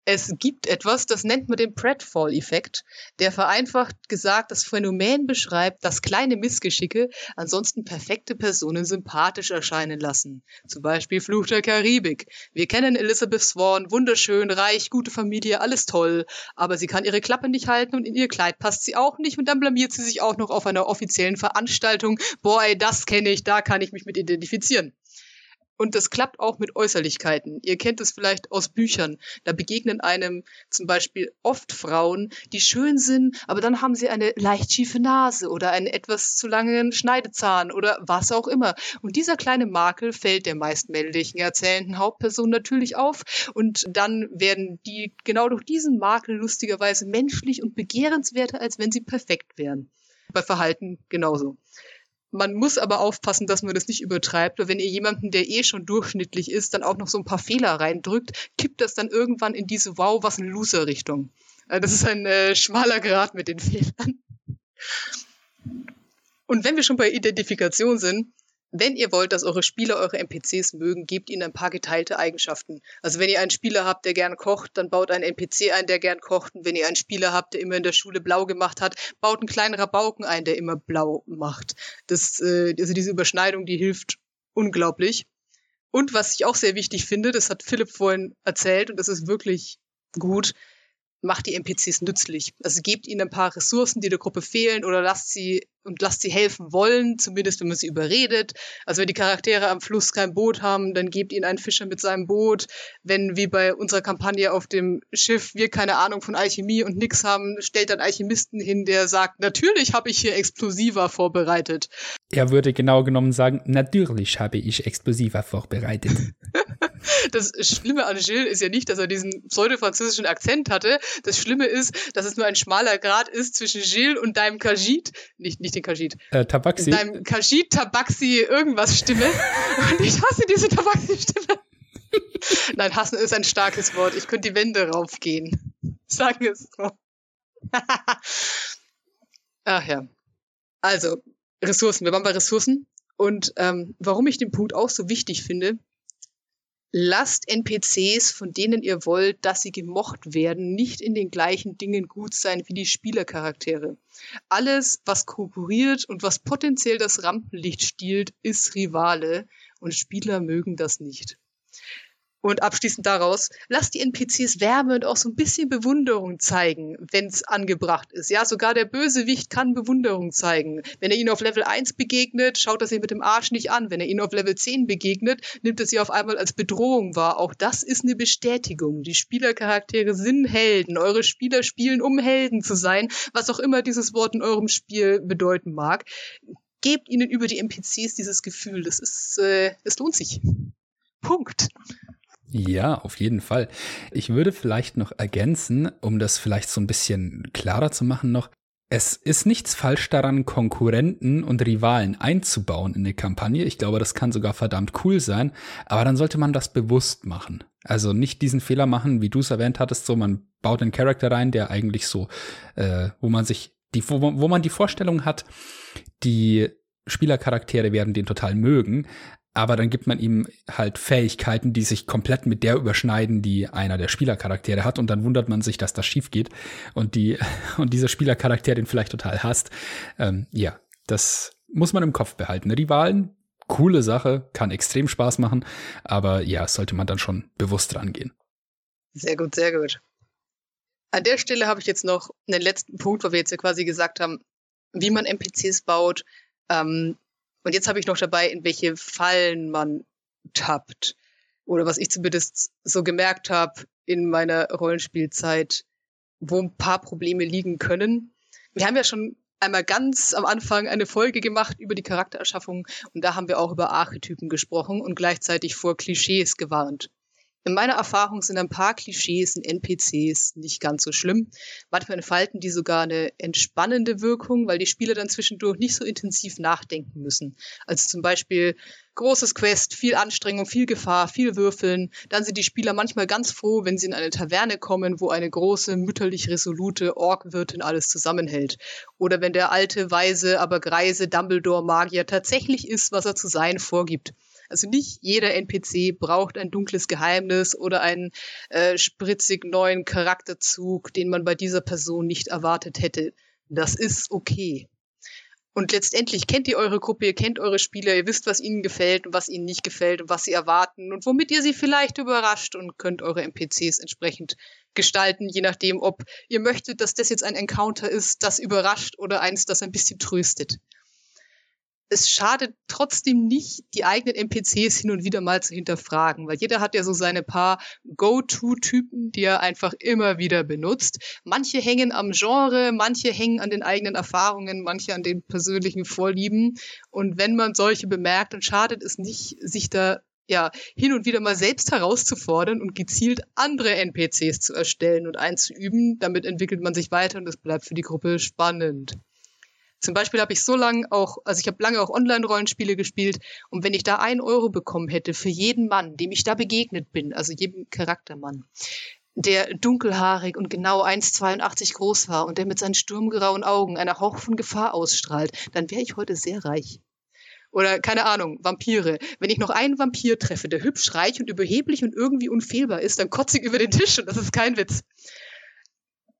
Es gibt etwas, das nennt man den Pratfall-Effekt, der vereinfacht gesagt das Phänomen beschreibt, dass kleine Missgeschicke ansonsten perfekte Personen sympathisch erscheinen lassen. Zum Beispiel Fluch der Karibik. Wir kennen Elizabeth Swan, wunderschön, reich, gute Familie, alles toll, aber sie kann ihre Klappe nicht halten und in ihr Kleid passt sie auch nicht und dann blamiert sie sich auch noch auf einer offiziellen Veranstaltung. Boah, das kenne ich, da kann ich mich mit identifizieren. Und das klappt auch mit Äußerlichkeiten. Ihr kennt es vielleicht aus Büchern. Da begegnen einem zum Beispiel oft Frauen, die schön sind, aber dann haben sie eine leicht schiefe Nase oder einen etwas zu langen Schneidezahn oder was auch immer. Und dieser kleine Makel fällt der meist männlichen erzählenden Hauptperson natürlich auf. Und dann werden die genau durch diesen Makel lustigerweise menschlich und begehrenswerter, als wenn sie perfekt wären. Bei Verhalten genauso. Man muss aber aufpassen, dass man das nicht übertreibt. Weil wenn ihr jemanden, der eh schon durchschnittlich ist, dann auch noch so ein paar Fehler reindrückt, kippt das dann irgendwann in diese Wow, was ein Loser-Richtung. Äh, das ist ein äh, schmaler Grad mit den Fehlern. Und wenn wir schon bei Identifikation sind, wenn ihr wollt, dass eure Spieler eure NPCs mögen, gebt ihnen ein paar geteilte Eigenschaften. Also wenn ihr einen Spieler habt, der gern kocht, dann baut einen NPC ein, der gern kocht. Und wenn ihr einen Spieler habt, der immer in der Schule blau gemacht hat, baut einen kleinen Rabauken ein, der immer blau macht. Das, äh, also diese Überschneidung, die hilft unglaublich. Und was ich auch sehr wichtig finde, das hat Philipp vorhin erzählt und das ist wirklich gut, macht die NPCs nützlich. Also gebt ihnen ein paar Ressourcen, die der Gruppe fehlen oder lasst sie und lasst sie helfen wollen, zumindest wenn man sie überredet. Also wenn die Charaktere am Fluss kein Boot haben, dann gebt ihnen einen Fischer mit seinem Boot. Wenn wie bei unserer Kampagne auf dem Schiff wir keine Ahnung von Alchemie und nix haben, stellt dann Alchemisten hin, der sagt, natürlich habe ich hier Explosiva vorbereitet.
Er würde genau genommen sagen, natürlich habe ich Explosiva vorbereitet.
das Schlimme an Gilles ist ja nicht, dass er diesen pseudo-französischen Akzent hatte. Das Schlimme ist, dass es nur ein schmaler Grad ist zwischen Gilles und deinem Kajit. Nicht, nicht den Kajit.
Äh, Tabaxi.
Deinem Kajit, Tabaxi, irgendwas Stimme. und ich hasse diese Tabaxi-Stimme. Nein, hassen ist ein starkes Wort. Ich könnte die Wände raufgehen. Sagen wir es so. Ach ja. Also, Ressourcen. Wir waren bei Ressourcen. Und ähm, warum ich den Punkt auch so wichtig finde, lasst NPCs, von denen ihr wollt, dass sie gemocht werden, nicht in den gleichen Dingen gut sein wie die Spielercharaktere. Alles, was konkurriert und was potenziell das Rampenlicht stiehlt, ist Rivale und Spieler mögen das nicht. Und abschließend daraus, lasst die NPCs Wärme und auch so ein bisschen Bewunderung zeigen, wenn es angebracht ist. Ja, sogar der Bösewicht kann Bewunderung zeigen. Wenn er ihnen auf Level 1 begegnet, schaut er sie mit dem Arsch nicht an. Wenn er ihnen auf Level 10 begegnet, nimmt er sie auf einmal als Bedrohung wahr. Auch das ist eine Bestätigung. Die Spielercharaktere sind Helden. Eure Spieler spielen, um Helden zu sein, was auch immer dieses Wort in eurem Spiel bedeuten mag. Gebt ihnen über die NPCs dieses Gefühl. Das ist, äh, es lohnt sich. Punkt.
Ja, auf jeden Fall. Ich würde vielleicht noch ergänzen, um das vielleicht so ein bisschen klarer zu machen noch. Es ist nichts falsch daran, Konkurrenten und Rivalen einzubauen in eine Kampagne. Ich glaube, das kann sogar verdammt cool sein. Aber dann sollte man das bewusst machen. Also nicht diesen Fehler machen, wie du es erwähnt hattest, so man baut einen Charakter rein, der eigentlich so, äh, wo man sich, die, wo, wo man die Vorstellung hat, die Spielercharaktere werden den total mögen, aber dann gibt man ihm halt Fähigkeiten, die sich komplett mit der überschneiden, die einer der Spielercharaktere hat und dann wundert man sich, dass das schief geht und die und dieser Spielercharakter den vielleicht total hasst. Ähm, ja, das muss man im Kopf behalten. Rivalen, coole Sache, kann extrem Spaß machen, aber ja, sollte man dann schon bewusst rangehen.
Sehr gut, sehr gut. An der Stelle habe ich jetzt noch einen letzten Punkt, wo wir jetzt ja quasi gesagt haben, wie man NPCs baut. Ähm, und jetzt habe ich noch dabei, in welche Fallen man tappt. Oder was ich zumindest so gemerkt habe in meiner Rollenspielzeit, wo ein paar Probleme liegen können. Wir haben ja schon einmal ganz am Anfang eine Folge gemacht über die Charaktererschaffung und da haben wir auch über Archetypen gesprochen und gleichzeitig vor Klischees gewarnt. In meiner Erfahrung sind ein paar Klischees in NPCs nicht ganz so schlimm. Manchmal entfalten die sogar eine entspannende Wirkung, weil die Spieler dann zwischendurch nicht so intensiv nachdenken müssen. Also zum Beispiel großes Quest, viel Anstrengung, viel Gefahr, viel Würfeln. Dann sind die Spieler manchmal ganz froh, wenn sie in eine Taverne kommen, wo eine große, mütterlich resolute Orkwirtin alles zusammenhält. Oder wenn der alte, weise, aber greise Dumbledore-Magier tatsächlich ist, was er zu sein vorgibt. Also nicht jeder NPC braucht ein dunkles Geheimnis oder einen äh, spritzig neuen Charakterzug, den man bei dieser Person nicht erwartet hätte. Das ist okay. Und letztendlich kennt ihr eure Gruppe, ihr kennt eure Spieler, ihr wisst, was ihnen gefällt und was ihnen nicht gefällt und was sie erwarten und womit ihr sie vielleicht überrascht und könnt eure NPCs entsprechend gestalten, je nachdem, ob ihr möchtet, dass das jetzt ein Encounter ist, das überrascht oder eins, das ein bisschen tröstet es schadet trotzdem nicht, die eigenen NPCs hin und wieder mal zu hinterfragen, weil jeder hat ja so seine paar Go-To-Typen, die er einfach immer wieder benutzt. Manche hängen am Genre, manche hängen an den eigenen Erfahrungen, manche an den persönlichen Vorlieben. Und wenn man solche bemerkt, dann schadet es nicht, sich da ja, hin und wieder mal selbst herauszufordern und gezielt andere NPCs zu erstellen und einzuüben. Damit entwickelt man sich weiter und es bleibt für die Gruppe spannend. Zum Beispiel habe ich so lange auch, also ich habe lange auch Online-Rollenspiele gespielt und wenn ich da ein Euro bekommen hätte für jeden Mann, dem ich da begegnet bin, also jedem Charaktermann, der dunkelhaarig und genau 1,82 groß war und der mit seinen sturmgrauen Augen einer Hauch von Gefahr ausstrahlt, dann wäre ich heute sehr reich. Oder keine Ahnung, Vampire. Wenn ich noch einen Vampir treffe, der hübsch, reich und überheblich und irgendwie unfehlbar ist, dann kotze ich über den Tisch und das ist kein Witz.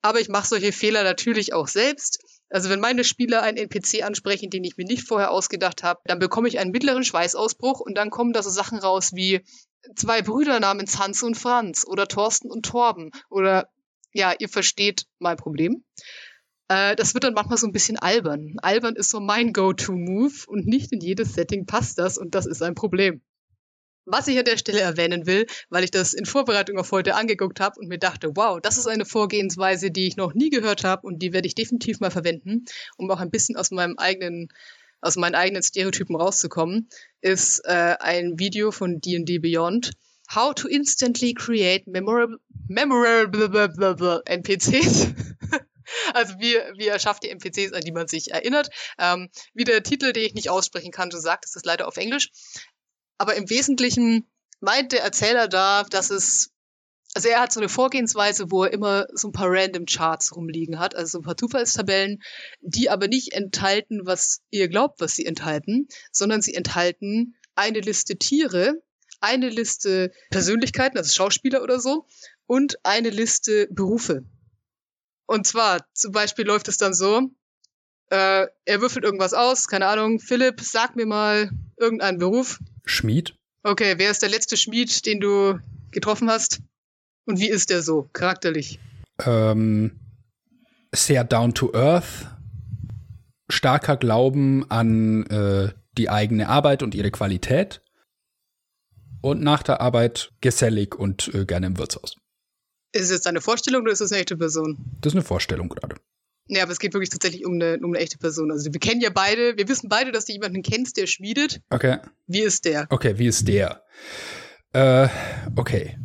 Aber ich mache solche Fehler natürlich auch selbst also wenn meine Spieler einen NPC ansprechen, den ich mir nicht vorher ausgedacht habe, dann bekomme ich einen mittleren Schweißausbruch und dann kommen da so Sachen raus wie zwei Brüder namens Hans und Franz oder Thorsten und Torben oder ja, ihr versteht mein Problem. Äh, das wird dann manchmal so ein bisschen albern. Albern ist so mein Go-To-Move und nicht in jedes Setting passt das und das ist ein Problem. Was ich an der Stelle erwähnen will, weil ich das in Vorbereitung auf heute angeguckt habe und mir dachte, wow, das ist eine Vorgehensweise, die ich noch nie gehört habe und die werde ich definitiv mal verwenden, um auch ein bisschen aus meinem eigenen aus meinen eigenen Stereotypen rauszukommen, ist äh, ein Video von D&D Beyond, How to instantly create memorable, memorable NPCs. Also wie, wie erschafft ihr NPCs, an die man sich erinnert. Ähm, wie der Titel, den ich nicht aussprechen kann, du sagst, das ist leider auf Englisch. Aber im Wesentlichen meint der Erzähler da, dass es also er hat so eine Vorgehensweise, wo er immer so ein paar random Charts rumliegen hat, also so ein paar Zufallstabellen, die aber nicht enthalten, was ihr glaubt, was sie enthalten, sondern sie enthalten eine Liste Tiere, eine Liste Persönlichkeiten, also Schauspieler oder so, und eine Liste Berufe. Und zwar, zum Beispiel läuft es dann so, äh, er würfelt irgendwas aus, keine Ahnung, Philipp, sag mir mal irgendeinen Beruf.
Schmied.
Okay, wer ist der letzte Schmied, den du getroffen hast? Und wie ist der so, charakterlich?
Ähm, sehr down to earth, starker Glauben an äh, die eigene Arbeit und ihre Qualität. Und nach der Arbeit gesellig und äh, gerne im Wirtshaus.
Ist es jetzt eine Vorstellung oder ist es eine echte Person?
Das ist eine Vorstellung gerade.
Nee, aber es geht wirklich tatsächlich um eine, um eine echte Person. Also wir kennen ja beide, wir wissen beide, dass du jemanden kennst, der schmiedet.
Okay.
Wie ist der?
Okay, wie ist der? Äh, okay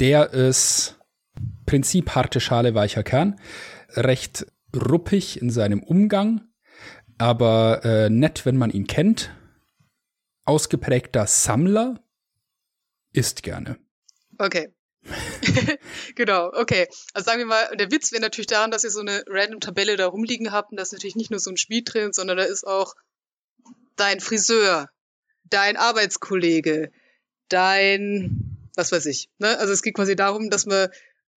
der ist Prinzip harte Schale, weicher Kern. Recht ruppig in seinem Umgang, aber äh, nett, wenn man ihn kennt. Ausgeprägter Sammler, isst gerne.
Okay. genau, okay. Also sagen wir mal, der Witz wäre natürlich daran, dass ihr so eine random Tabelle da rumliegen habt und da ist natürlich nicht nur so ein Spiel drin, sondern da ist auch dein Friseur, dein Arbeitskollege, dein was weiß ich. Ne? Also es geht quasi darum, dass man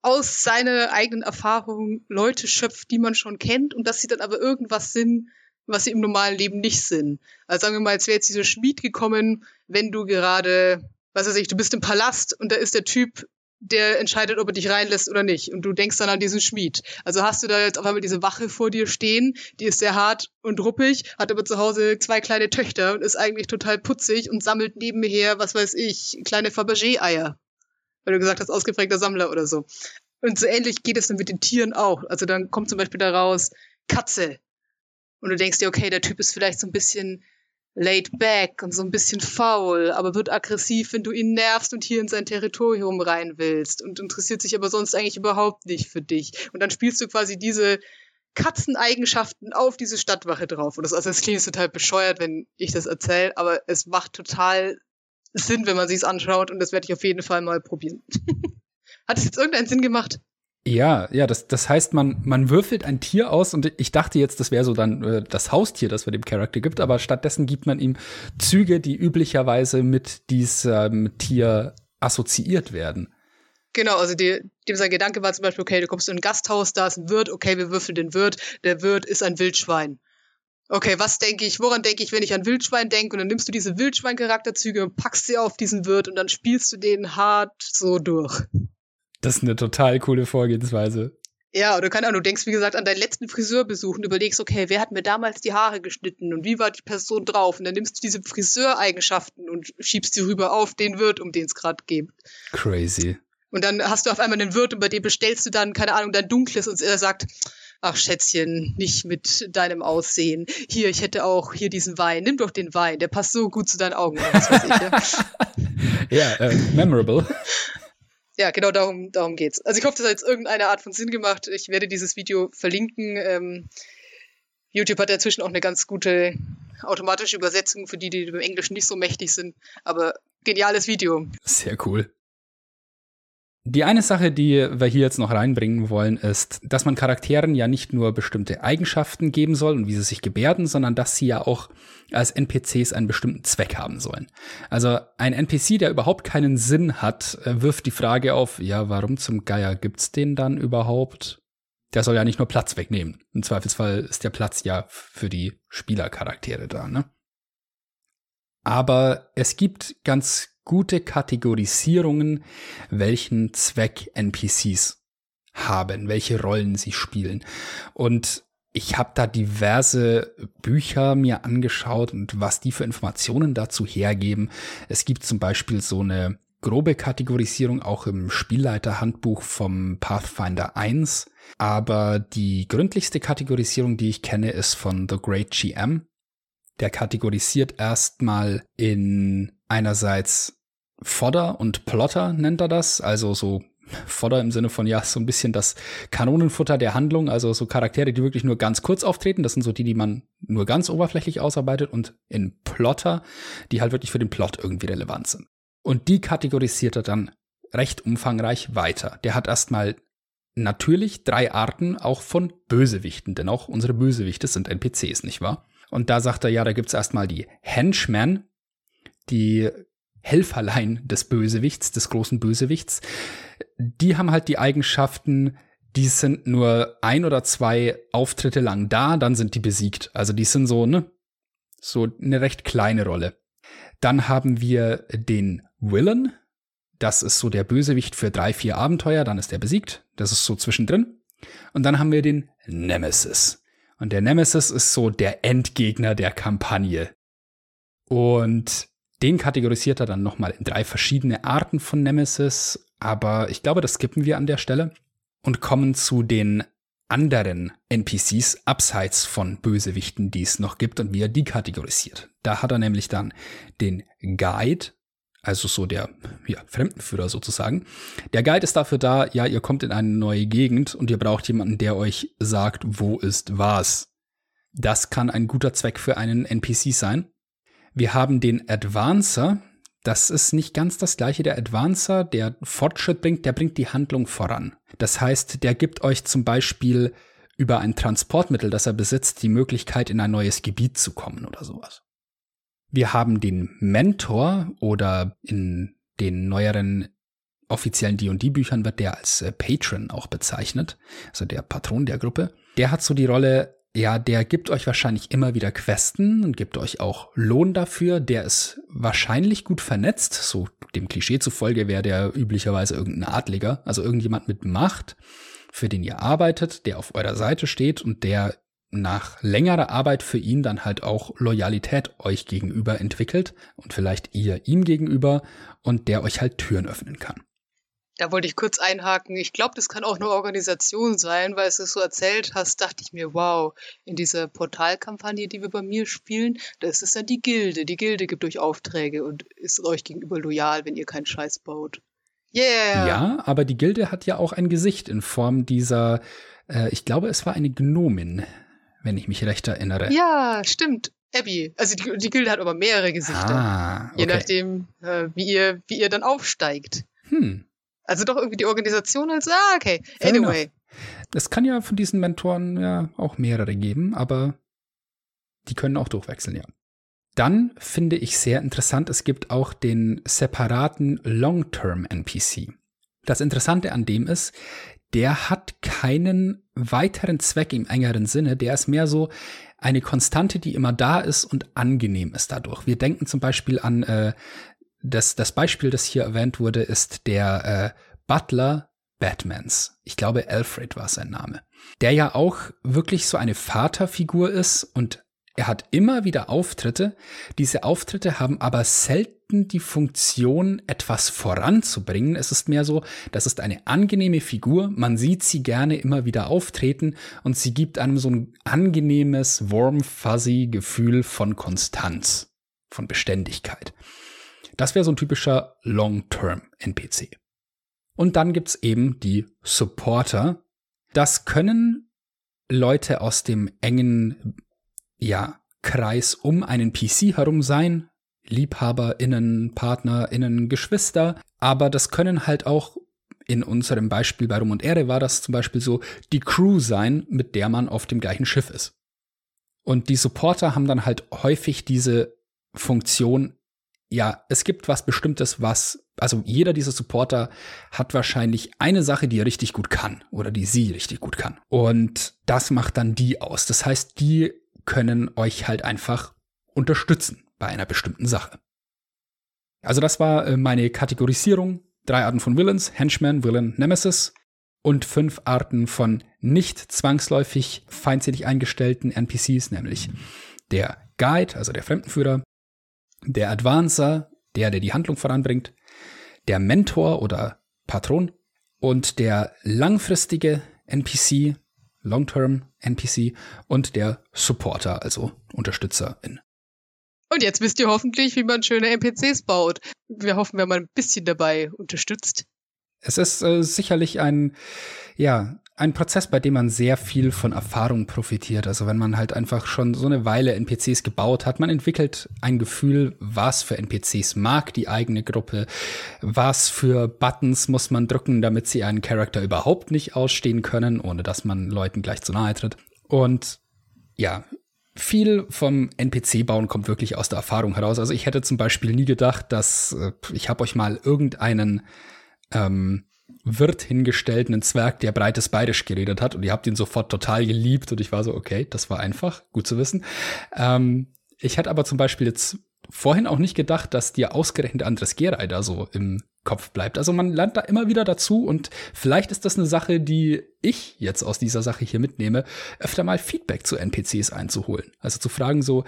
aus seiner eigenen Erfahrung Leute schöpft, die man schon kennt und dass sie dann aber irgendwas sind, was sie im normalen Leben nicht sind. Also sagen wir mal, jetzt wäre jetzt dieser Schmied gekommen, wenn du gerade, was weiß ich, du bist im Palast und da ist der Typ, der entscheidet, ob er dich reinlässt oder nicht. Und du denkst dann an diesen Schmied. Also hast du da jetzt auf einmal diese Wache vor dir stehen, die ist sehr hart und ruppig, hat aber zu Hause zwei kleine Töchter und ist eigentlich total putzig und sammelt nebenher, was weiß ich, kleine Fabergé-Eier. Weil du gesagt hast, ausgeprägter Sammler oder so. Und so ähnlich geht es dann mit den Tieren auch. Also dann kommt zum Beispiel daraus Katze. Und du denkst dir, okay, der Typ ist vielleicht so ein bisschen laid back und so ein bisschen faul, aber wird aggressiv, wenn du ihn nervst und hier in sein Territorium rein willst und interessiert sich aber sonst eigentlich überhaupt nicht für dich. Und dann spielst du quasi diese Katzeneigenschaften auf diese Stadtwache drauf. Und das, also das klingt total bescheuert, wenn ich das erzähle, aber es macht total Sinn, wenn man sich's anschaut und das werde ich auf jeden Fall mal probieren. Hat es jetzt irgendeinen Sinn gemacht?
Ja, ja, das, das heißt, man, man würfelt ein Tier aus und ich dachte jetzt, das wäre so dann äh, das Haustier, das man dem Charakter gibt, aber stattdessen gibt man ihm Züge, die üblicherweise mit diesem Tier assoziiert werden.
Genau, also die, dem sein Gedanke war zum Beispiel, okay, du kommst in ein Gasthaus, da ist ein Wirt, okay, wir würfeln den Wirt, der Wirt ist ein Wildschwein. Okay, was denke ich, woran denke ich, wenn ich an Wildschwein denke? Und dann nimmst du diese Wildschwein-Charakterzüge und packst sie auf diesen Wirt und dann spielst du den hart so durch.
Das ist eine total coole Vorgehensweise.
Ja, oder keine Ahnung, du denkst, wie gesagt, an deinen letzten Friseurbesuch und überlegst, okay, wer hat mir damals die Haare geschnitten und wie war die Person drauf? Und dann nimmst du diese Friseureigenschaften und schiebst die rüber auf den Wirt, um den es gerade geht.
Crazy.
Und dann hast du auf einmal einen Wirt und bei dem bestellst du dann, keine Ahnung, dein Dunkles und er sagt, ach Schätzchen, nicht mit deinem Aussehen. Hier, ich hätte auch hier diesen Wein. Nimm doch den Wein, der passt so gut zu deinen Augen. Was weiß
ich, ja, ja äh, memorable.
Ja, genau darum, darum geht's. Also ich hoffe, das hat jetzt irgendeine Art von Sinn gemacht. Ich werde dieses Video verlinken. Ähm, YouTube hat inzwischen auch eine ganz gute automatische Übersetzung für die, die im Englischen nicht so mächtig sind. Aber geniales Video.
Sehr cool. Die eine Sache, die wir hier jetzt noch reinbringen wollen, ist, dass man Charakteren ja nicht nur bestimmte Eigenschaften geben soll und wie sie sich gebärden, sondern dass sie ja auch als NPCs einen bestimmten Zweck haben sollen. Also ein NPC, der überhaupt keinen Sinn hat, äh, wirft die Frage auf, ja, warum zum Geier gibt's den dann überhaupt? Der soll ja nicht nur Platz wegnehmen. Im Zweifelsfall ist der Platz ja für die Spielercharaktere da, ne? Aber es gibt ganz gute Kategorisierungen, welchen Zweck NPCs haben, welche Rollen sie spielen. Und ich habe da diverse Bücher mir angeschaut und was die für Informationen dazu hergeben. Es gibt zum Beispiel so eine grobe Kategorisierung auch im Spielleiterhandbuch vom Pathfinder 1. Aber die gründlichste Kategorisierung, die ich kenne, ist von The Great GM. Der kategorisiert erstmal in einerseits Fodder und Plotter nennt er das, also so Fodder im Sinne von, ja, so ein bisschen das Kanonenfutter der Handlung, also so Charaktere, die wirklich nur ganz kurz auftreten, das sind so die, die man nur ganz oberflächlich ausarbeitet und in Plotter, die halt wirklich für den Plot irgendwie relevant sind. Und die kategorisiert er dann recht umfangreich weiter. Der hat erstmal natürlich drei Arten auch von Bösewichten, denn auch unsere Bösewichte sind NPCs, nicht wahr? Und da sagt er, ja, da gibt's erstmal die Henchmen, die Helferlein des Bösewichts, des großen Bösewichts. Die haben halt die Eigenschaften, die sind nur ein oder zwei Auftritte lang da, dann sind die besiegt. Also die sind so, ne, so eine recht kleine Rolle. Dann haben wir den Willen. Das ist so der Bösewicht für drei, vier Abenteuer, dann ist er besiegt. Das ist so zwischendrin. Und dann haben wir den Nemesis. Und der Nemesis ist so der Endgegner der Kampagne. Und den kategorisiert er dann nochmal in drei verschiedene Arten von Nemesis. Aber ich glaube, das skippen wir an der Stelle und kommen zu den anderen NPCs abseits von Bösewichten, die es noch gibt und wie er die kategorisiert. Da hat er nämlich dann den Guide, also so der ja, Fremdenführer sozusagen. Der Guide ist dafür da, ja, ihr kommt in eine neue Gegend und ihr braucht jemanden, der euch sagt, wo ist was. Das kann ein guter Zweck für einen NPC sein. Wir haben den Advancer, das ist nicht ganz das gleiche. Der Advancer, der Fortschritt bringt, der bringt die Handlung voran. Das heißt, der gibt euch zum Beispiel über ein Transportmittel, das er besitzt, die Möglichkeit, in ein neues Gebiet zu kommen oder sowas. Wir haben den Mentor oder in den neueren offiziellen D&D-Büchern wird der als äh, Patron auch bezeichnet, also der Patron der Gruppe. Der hat so die Rolle, ja, der gibt euch wahrscheinlich immer wieder Questen und gibt euch auch Lohn dafür. Der ist wahrscheinlich gut vernetzt. So dem Klischee zufolge wäre der üblicherweise irgendein Adliger, also irgendjemand mit Macht, für den ihr arbeitet, der auf eurer Seite steht und der nach längerer Arbeit für ihn dann halt auch Loyalität euch gegenüber entwickelt und vielleicht ihr ihm gegenüber und der euch halt Türen öffnen kann.
Da wollte ich kurz einhaken. Ich glaube, das kann auch eine Organisation sein, weil es es so erzählt hast, dachte ich mir, wow, in dieser Portalkampagne, die wir bei mir spielen, da ist es dann die Gilde. Die Gilde gibt euch Aufträge und ist euch gegenüber loyal, wenn ihr keinen Scheiß baut.
Yeah! Ja, aber die Gilde hat ja auch ein Gesicht in Form dieser, äh, ich glaube, es war eine Gnomin, wenn ich mich recht erinnere.
Ja, stimmt. Abby. Also die, die Gilde hat aber mehrere Gesichter. Ah, okay. Je nachdem, äh, wie, ihr, wie ihr dann aufsteigt. Hm. Also doch irgendwie die Organisation als, ah, okay. Anyway.
Es kann ja von diesen Mentoren ja auch mehrere geben, aber die können auch durchwechseln, ja. Dann finde ich sehr interessant, es gibt auch den separaten Long-Term NPC. Das Interessante an dem ist, der hat keinen weiteren Zweck im engeren Sinne, der ist mehr so eine Konstante, die immer da ist und angenehm ist dadurch. Wir denken zum Beispiel an äh, das, das Beispiel, das hier erwähnt wurde, ist der äh, Butler Batmans. Ich glaube, Alfred war sein Name. Der ja auch wirklich so eine Vaterfigur ist und er hat immer wieder Auftritte. Diese Auftritte haben aber selten die Funktion, etwas voranzubringen. Es ist mehr so, das ist eine angenehme Figur. Man sieht sie gerne immer wieder auftreten und sie gibt einem so ein angenehmes, warm, fuzzy Gefühl von Konstanz, von Beständigkeit. Das wäre so ein typischer Long-Term-NPC. Und dann gibt's eben die Supporter. Das können Leute aus dem engen, ja, Kreis um einen PC herum sein. LiebhaberInnen, PartnerInnen, Geschwister. Aber das können halt auch in unserem Beispiel bei Rum und Ehre war das zum Beispiel so, die Crew sein, mit der man auf dem gleichen Schiff ist. Und die Supporter haben dann halt häufig diese Funktion, ja, es gibt was Bestimmtes, was, also jeder dieser Supporter hat wahrscheinlich eine Sache, die er richtig gut kann oder die sie richtig gut kann. Und das macht dann die aus. Das heißt, die können euch halt einfach unterstützen bei einer bestimmten Sache. Also das war äh, meine Kategorisierung. Drei Arten von Villains, Henchman, Villain, Nemesis und fünf Arten von nicht zwangsläufig feindselig eingestellten NPCs, nämlich der Guide, also der Fremdenführer, der Advancer, der, der die Handlung voranbringt, der Mentor oder Patron und der langfristige NPC, Long-Term NPC und der Supporter, also Unterstützerin.
Und jetzt wisst ihr hoffentlich, wie man schöne NPCs baut. Wir hoffen, wir haben ein bisschen dabei unterstützt.
Es ist äh, sicherlich ein, ja, ein Prozess, bei dem man sehr viel von Erfahrung profitiert. Also wenn man halt einfach schon so eine Weile NPCs gebaut hat, man entwickelt ein Gefühl, was für NPCs mag die eigene Gruppe, was für Buttons muss man drücken, damit sie einen Charakter überhaupt nicht ausstehen können, ohne dass man Leuten gleich zu nahe tritt. Und ja, viel vom NPC-Bauen kommt wirklich aus der Erfahrung heraus. Also ich hätte zum Beispiel nie gedacht, dass äh, ich habe euch mal irgendeinen ähm, Wirt hingestellt, einen Zwerg, der breites Bayerisch geredet hat und ihr habt ihn sofort total geliebt und ich war so, okay, das war einfach, gut zu wissen. Ähm, ich hätte aber zum Beispiel jetzt vorhin auch nicht gedacht, dass dir ausgerechnet Andres Geray da so im Kopf bleibt. Also man lernt da immer wieder dazu und vielleicht ist das eine Sache, die ich jetzt aus dieser Sache hier mitnehme, öfter mal Feedback zu NPCs einzuholen. Also zu fragen so,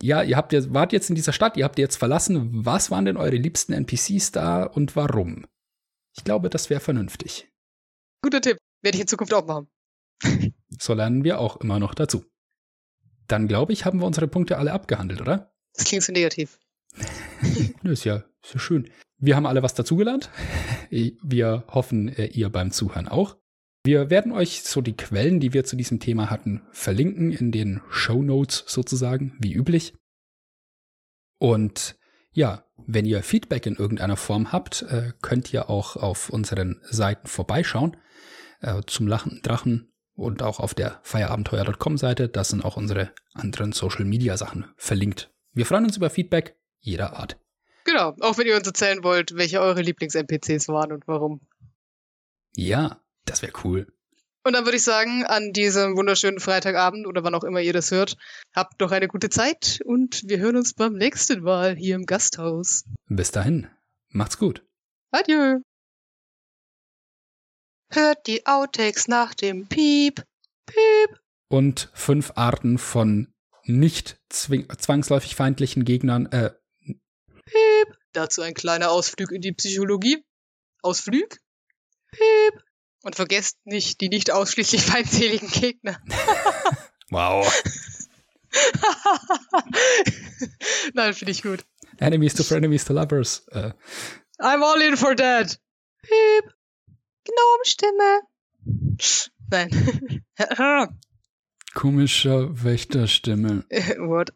ja, ihr habt jetzt, wart jetzt in dieser Stadt, ihr habt jetzt verlassen, was waren denn eure liebsten NPCs da und warum? Ich glaube, das wäre vernünftig.
Guter Tipp. Werde ich in Zukunft auch machen.
so lernen wir auch immer noch dazu. Dann glaube ich, haben wir unsere Punkte alle abgehandelt, oder?
Das klingt so negativ.
Nö, ist ja, ist ja schön. Wir haben alle was dazugelernt. Wir hoffen, äh, ihr beim Zuhören auch. Wir werden euch so die Quellen, die wir zu diesem Thema hatten, verlinken in den Show Notes sozusagen, wie üblich. Und ja, wenn ihr Feedback in irgendeiner Form habt, äh, könnt ihr auch auf unseren Seiten vorbeischauen. Äh, zum Lachen Drachen und auch auf der feierabenteuer.com Seite. Da sind auch unsere anderen Social Media Sachen verlinkt. Wir freuen uns über Feedback jeder Art.
Genau, auch wenn ihr uns erzählen wollt, welche eure Lieblings-NPCs waren und warum.
Ja, das wäre cool.
Und dann würde ich sagen, an diesem wunderschönen Freitagabend oder wann auch immer ihr das hört, habt doch eine gute Zeit und wir hören uns beim nächsten Mal hier im Gasthaus.
Bis dahin, macht's gut.
Adieu. Hört die Outtakes nach dem Piep. Piep.
Und fünf Arten von nicht zwangsläufig feindlichen Gegnern. Äh.
Piep. Dazu ein kleiner Ausflug in die Psychologie. Ausflug. Piep. Und vergesst nicht die nicht ausschließlich feindseligen Gegner.
wow.
Nein, finde ich gut.
Enemies to Frenemies to Lovers. Uh.
I'm all in for that. Piep. Gnomstimme. Nein.
Komischer Wächterstimme.
What?